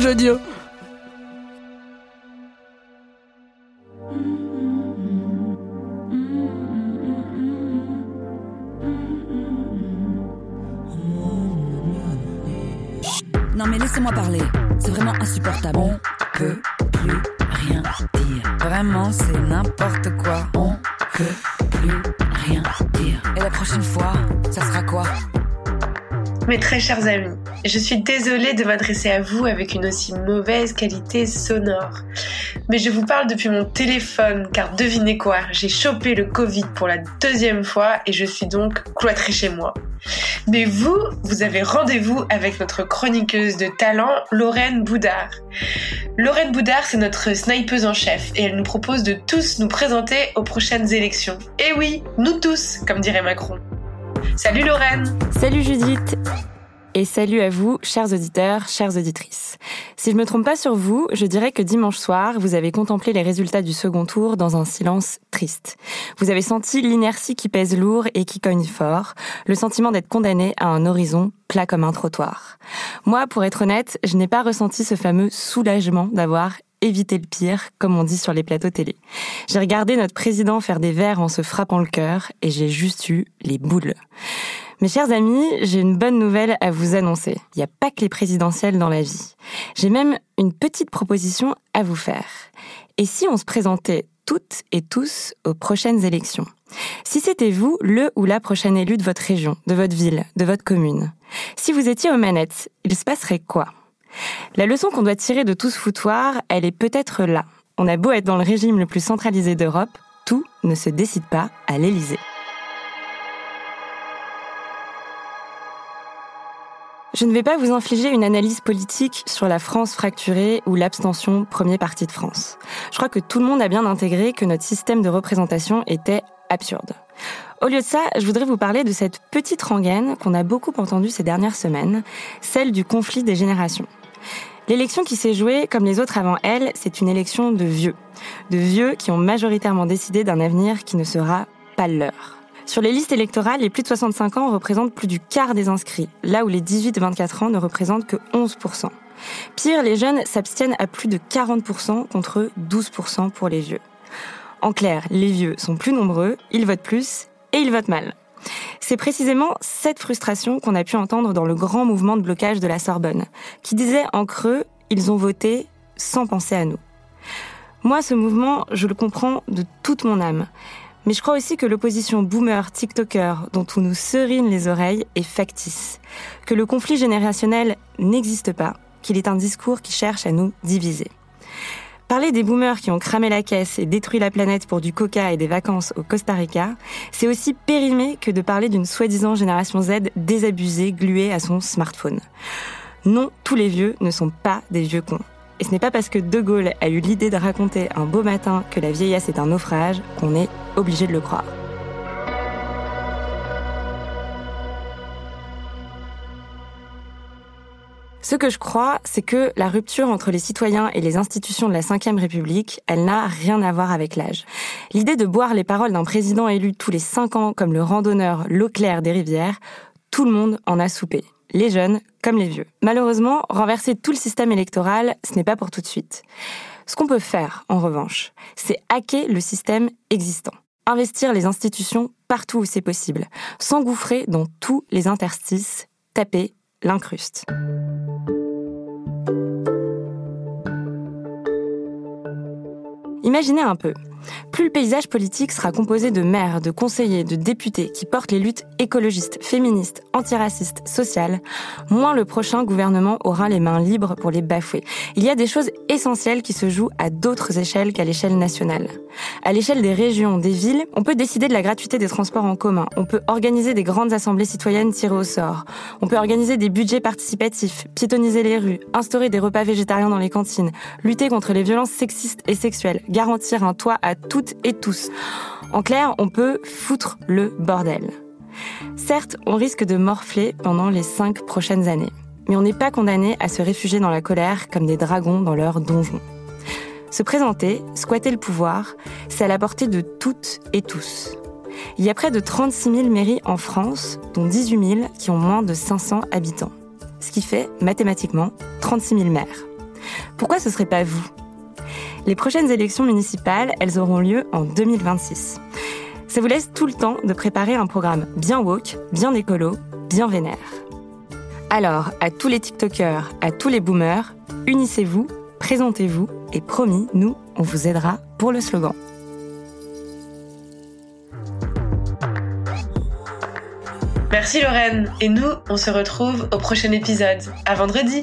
Jodio. Non mais laissez-moi parler. C'est vraiment insupportable. On peut plus rien dire. Vraiment, c'est n'importe quoi. On peut plus rien dire. Et la prochaine fois, ça sera quoi? Mes très chers amis, je suis désolée de m'adresser à vous avec une aussi mauvaise qualité sonore. Mais je vous parle depuis mon téléphone car devinez quoi, j'ai chopé le Covid pour la deuxième fois et je suis donc cloîtrée chez moi. Mais vous, vous avez rendez-vous avec notre chroniqueuse de talent, Lorraine Boudard. Lorraine Boudard, c'est notre snipeuse en chef et elle nous propose de tous nous présenter aux prochaines élections. Et oui, nous tous, comme dirait Macron. Salut Lorraine Salut Judith et salut à vous, chers auditeurs, chères auditrices. Si je me trompe pas sur vous, je dirais que dimanche soir, vous avez contemplé les résultats du second tour dans un silence triste. Vous avez senti l'inertie qui pèse lourd et qui cogne fort, le sentiment d'être condamné à un horizon plat comme un trottoir. Moi, pour être honnête, je n'ai pas ressenti ce fameux soulagement d'avoir évité le pire, comme on dit sur les plateaux télé. J'ai regardé notre président faire des vers en se frappant le cœur et j'ai juste eu les boules. Mes chers amis, j'ai une bonne nouvelle à vous annoncer. Il n'y a pas que les présidentielles dans la vie. J'ai même une petite proposition à vous faire. Et si on se présentait toutes et tous aux prochaines élections? Si c'était vous, le ou la prochaine élue de votre région, de votre ville, de votre commune, si vous étiez aux manettes, il se passerait quoi? La leçon qu'on doit tirer de tout ce foutoir, elle est peut-être là. On a beau être dans le régime le plus centralisé d'Europe, tout ne se décide pas à l'Élysée. Je ne vais pas vous infliger une analyse politique sur la France fracturée ou l'abstention premier parti de France. Je crois que tout le monde a bien intégré que notre système de représentation était absurde. Au lieu de ça, je voudrais vous parler de cette petite rengaine qu'on a beaucoup entendue ces dernières semaines, celle du conflit des générations. L'élection qui s'est jouée, comme les autres avant elle, c'est une élection de vieux. De vieux qui ont majoritairement décidé d'un avenir qui ne sera pas leur. Sur les listes électorales, les plus de 65 ans représentent plus du quart des inscrits, là où les 18-24 ans ne représentent que 11%. Pire, les jeunes s'abstiennent à plus de 40% contre 12% pour les vieux. En clair, les vieux sont plus nombreux, ils votent plus et ils votent mal. C'est précisément cette frustration qu'on a pu entendre dans le grand mouvement de blocage de la Sorbonne, qui disait en creux, ils ont voté sans penser à nous. Moi, ce mouvement, je le comprends de toute mon âme. Mais je crois aussi que l'opposition boomer, TikToker, dont on nous serine les oreilles, est factice. Que le conflit générationnel n'existe pas, qu'il est un discours qui cherche à nous diviser. Parler des boomers qui ont cramé la caisse et détruit la planète pour du coca et des vacances au Costa Rica, c'est aussi périmé que de parler d'une soi-disant génération Z désabusée, gluée à son smartphone. Non, tous les vieux ne sont pas des vieux cons. Et ce n'est pas parce que De Gaulle a eu l'idée de raconter un beau matin que la vieillesse est un naufrage qu'on est obligé de le croire. Ce que je crois, c'est que la rupture entre les citoyens et les institutions de la Ve République, elle n'a rien à voir avec l'âge. L'idée de boire les paroles d'un président élu tous les cinq ans comme le randonneur l'eau des rivières, tout le monde en a soupé les jeunes comme les vieux. Malheureusement, renverser tout le système électoral, ce n'est pas pour tout de suite. Ce qu'on peut faire, en revanche, c'est hacker le système existant. Investir les institutions partout où c'est possible, s'engouffrer dans tous les interstices, taper l'incruste. Imaginez un peu, plus le paysage politique sera composé de maires, de conseillers, de députés qui portent les luttes écologistes, féministes, antiracistes, sociales, moins le prochain gouvernement aura les mains libres pour les bafouer. Il y a des choses essentielles qui se jouent à d'autres échelles qu'à l'échelle nationale. À l'échelle des régions, des villes, on peut décider de la gratuité des transports en commun, on peut organiser des grandes assemblées citoyennes tirées au sort, on peut organiser des budgets participatifs, piétoniser les rues, instaurer des repas végétariens dans les cantines, lutter contre les violences sexistes et sexuelles, garantir un toit à toutes et tous. En clair, on peut foutre le bordel. Certes, on risque de morfler pendant les cinq prochaines années, mais on n'est pas condamné à se réfugier dans la colère comme des dragons dans leur donjon. Se présenter, squatter le pouvoir, c'est à la portée de toutes et tous. Il y a près de 36 000 mairies en France, dont 18 000 qui ont moins de 500 habitants. Ce qui fait, mathématiquement, 36 000 maires. Pourquoi ce serait pas vous? Les prochaines élections municipales, elles auront lieu en 2026. Ça vous laisse tout le temps de préparer un programme bien woke, bien écolo, bien vénère. Alors, à tous les TikTokers, à tous les boomers, unissez-vous, présentez-vous et promis, nous, on vous aidera pour le slogan. Merci Lorraine. Et nous, on se retrouve au prochain épisode. À vendredi.